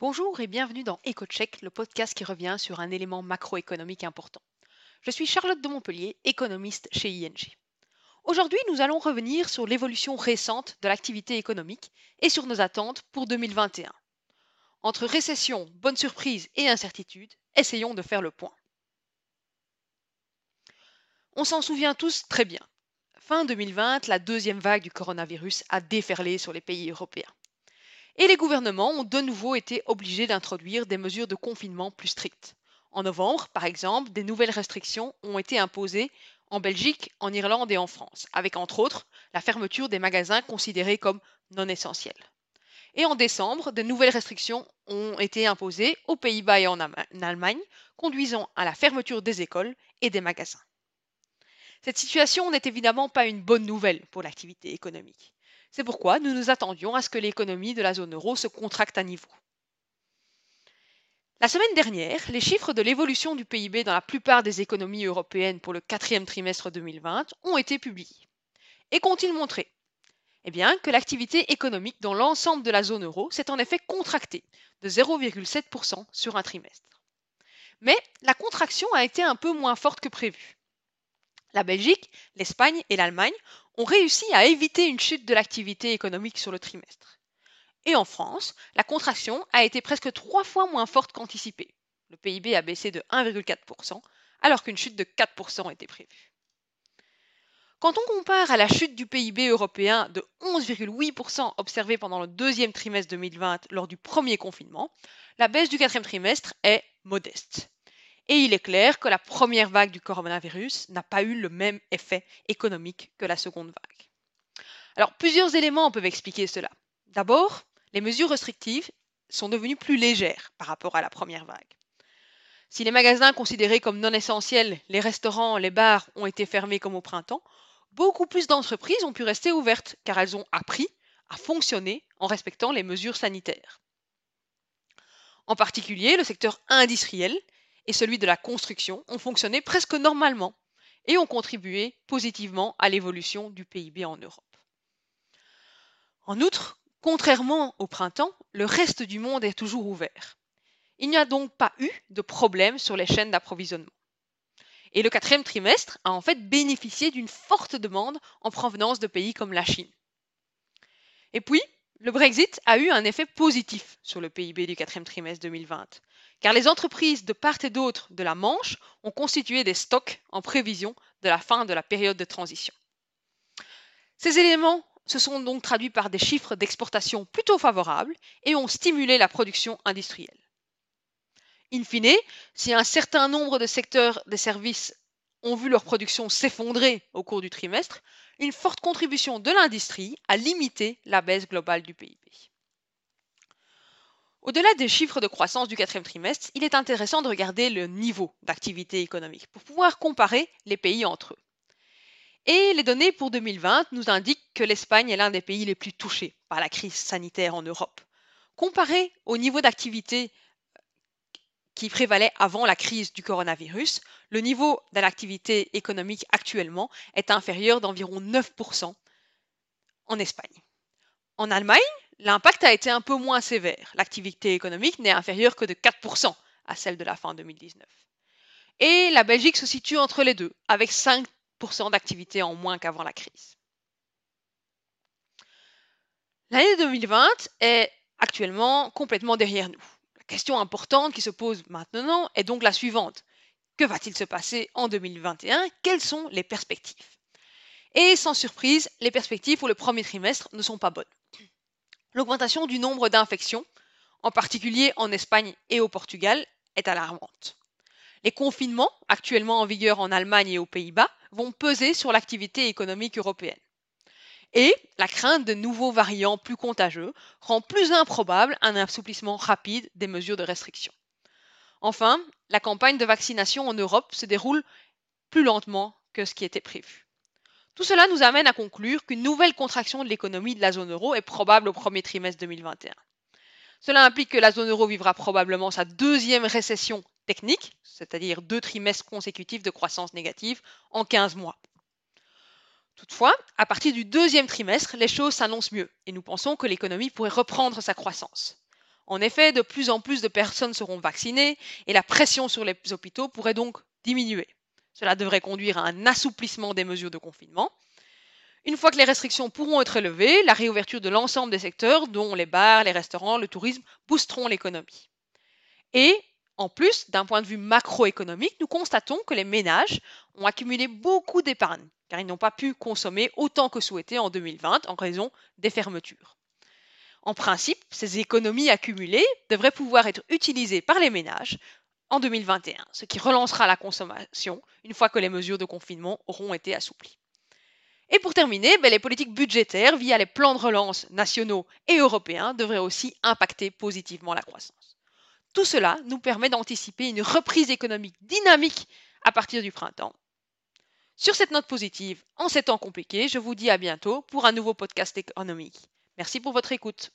Bonjour et bienvenue dans EcoCheck, le podcast qui revient sur un élément macroéconomique important. Je suis Charlotte de Montpellier, économiste chez ING. Aujourd'hui, nous allons revenir sur l'évolution récente de l'activité économique et sur nos attentes pour 2021. Entre récession, bonne surprise et incertitude, essayons de faire le point. On s'en souvient tous très bien. Fin 2020, la deuxième vague du coronavirus a déferlé sur les pays européens. Et les gouvernements ont de nouveau été obligés d'introduire des mesures de confinement plus strictes. En novembre, par exemple, des nouvelles restrictions ont été imposées en Belgique, en Irlande et en France, avec entre autres la fermeture des magasins considérés comme non essentiels. Et en décembre, de nouvelles restrictions ont été imposées aux Pays-Bas et en Allemagne, conduisant à la fermeture des écoles et des magasins. Cette situation n'est évidemment pas une bonne nouvelle pour l'activité économique. C'est pourquoi nous nous attendions à ce que l'économie de la zone euro se contracte à niveau. La semaine dernière, les chiffres de l'évolution du PIB dans la plupart des économies européennes pour le quatrième trimestre 2020 ont été publiés. Et qu'ont-ils montré? Eh bien, que l'activité économique dans l'ensemble de la zone euro s'est en effet contractée de 0,7% sur un trimestre. Mais la contraction a été un peu moins forte que prévu. La Belgique, l'Espagne et l'Allemagne ont réussi à éviter une chute de l'activité économique sur le trimestre. Et en France, la contraction a été presque trois fois moins forte qu'anticipé. Le PIB a baissé de 1,4%, alors qu'une chute de 4% était prévue. Quand on compare à la chute du PIB européen de 11,8% observée pendant le deuxième trimestre 2020 lors du premier confinement, la baisse du quatrième trimestre est modeste. Et il est clair que la première vague du coronavirus n'a pas eu le même effet économique que la seconde vague. Alors plusieurs éléments peuvent expliquer cela. D'abord, les mesures restrictives sont devenues plus légères par rapport à la première vague. Si les magasins considérés comme non essentiels, les restaurants, les bars ont été fermés comme au printemps, beaucoup plus d'entreprises ont pu rester ouvertes car elles ont appris à fonctionner en respectant les mesures sanitaires. En particulier, le secteur industriel et celui de la construction ont fonctionné presque normalement et ont contribué positivement à l'évolution du PIB en Europe. En outre, Contrairement au printemps, le reste du monde est toujours ouvert. Il n'y a donc pas eu de problème sur les chaînes d'approvisionnement. Et le quatrième trimestre a en fait bénéficié d'une forte demande en provenance de pays comme la Chine. Et puis, le Brexit a eu un effet positif sur le PIB du quatrième trimestre 2020, car les entreprises de part et d'autre de la Manche ont constitué des stocks en prévision de la fin de la période de transition. Ces éléments se sont donc traduits par des chiffres d'exportation plutôt favorables et ont stimulé la production industrielle. In fine, si un certain nombre de secteurs des services ont vu leur production s'effondrer au cours du trimestre, une forte contribution de l'industrie a limité la baisse globale du PIB. Au-delà des chiffres de croissance du quatrième trimestre, il est intéressant de regarder le niveau d'activité économique pour pouvoir comparer les pays entre eux. Et les données pour 2020 nous indiquent que l'Espagne est l'un des pays les plus touchés par la crise sanitaire en Europe. Comparé au niveau d'activité euh, qui prévalait avant la crise du coronavirus, le niveau de l'activité économique actuellement est inférieur d'environ 9% en Espagne. En Allemagne, l'impact a été un peu moins sévère. L'activité économique n'est inférieure que de 4% à celle de la fin 2019. Et la Belgique se situe entre les deux, avec 5% d'activité en moins qu'avant la crise. L'année 2020 est actuellement complètement derrière nous. La question importante qui se pose maintenant est donc la suivante. Que va-t-il se passer en 2021 Quelles sont les perspectives? Et sans surprise, les perspectives pour le premier trimestre ne sont pas bonnes. L'augmentation du nombre d'infections, en particulier en Espagne et au Portugal, est alarmante. Les confinements, actuellement en vigueur en Allemagne et aux Pays-Bas, vont peser sur l'activité économique européenne. Et la crainte de nouveaux variants plus contagieux rend plus improbable un assouplissement rapide des mesures de restriction. Enfin, la campagne de vaccination en Europe se déroule plus lentement que ce qui était prévu. Tout cela nous amène à conclure qu'une nouvelle contraction de l'économie de la zone euro est probable au premier trimestre 2021. Cela implique que la zone euro vivra probablement sa deuxième récession technique, c'est-à-dire deux trimestres consécutifs de croissance négative en 15 mois. Toutefois, à partir du deuxième trimestre, les choses s'annoncent mieux et nous pensons que l'économie pourrait reprendre sa croissance. En effet, de plus en plus de personnes seront vaccinées et la pression sur les hôpitaux pourrait donc diminuer. Cela devrait conduire à un assouplissement des mesures de confinement. Une fois que les restrictions pourront être levées, la réouverture de l'ensemble des secteurs, dont les bars, les restaurants, le tourisme, boosteront l'économie. Et, en plus, d'un point de vue macroéconomique, nous constatons que les ménages ont accumulé beaucoup d'épargne, car ils n'ont pas pu consommer autant que souhaité en 2020 en raison des fermetures. En principe, ces économies accumulées devraient pouvoir être utilisées par les ménages en 2021, ce qui relancera la consommation une fois que les mesures de confinement auront été assouplies. Et pour terminer, ben, les politiques budgétaires via les plans de relance nationaux et européens devraient aussi impacter positivement la croissance. Tout cela nous permet d'anticiper une reprise économique dynamique à partir du printemps. Sur cette note positive, en ces temps compliqués, je vous dis à bientôt pour un nouveau podcast économique. Merci pour votre écoute.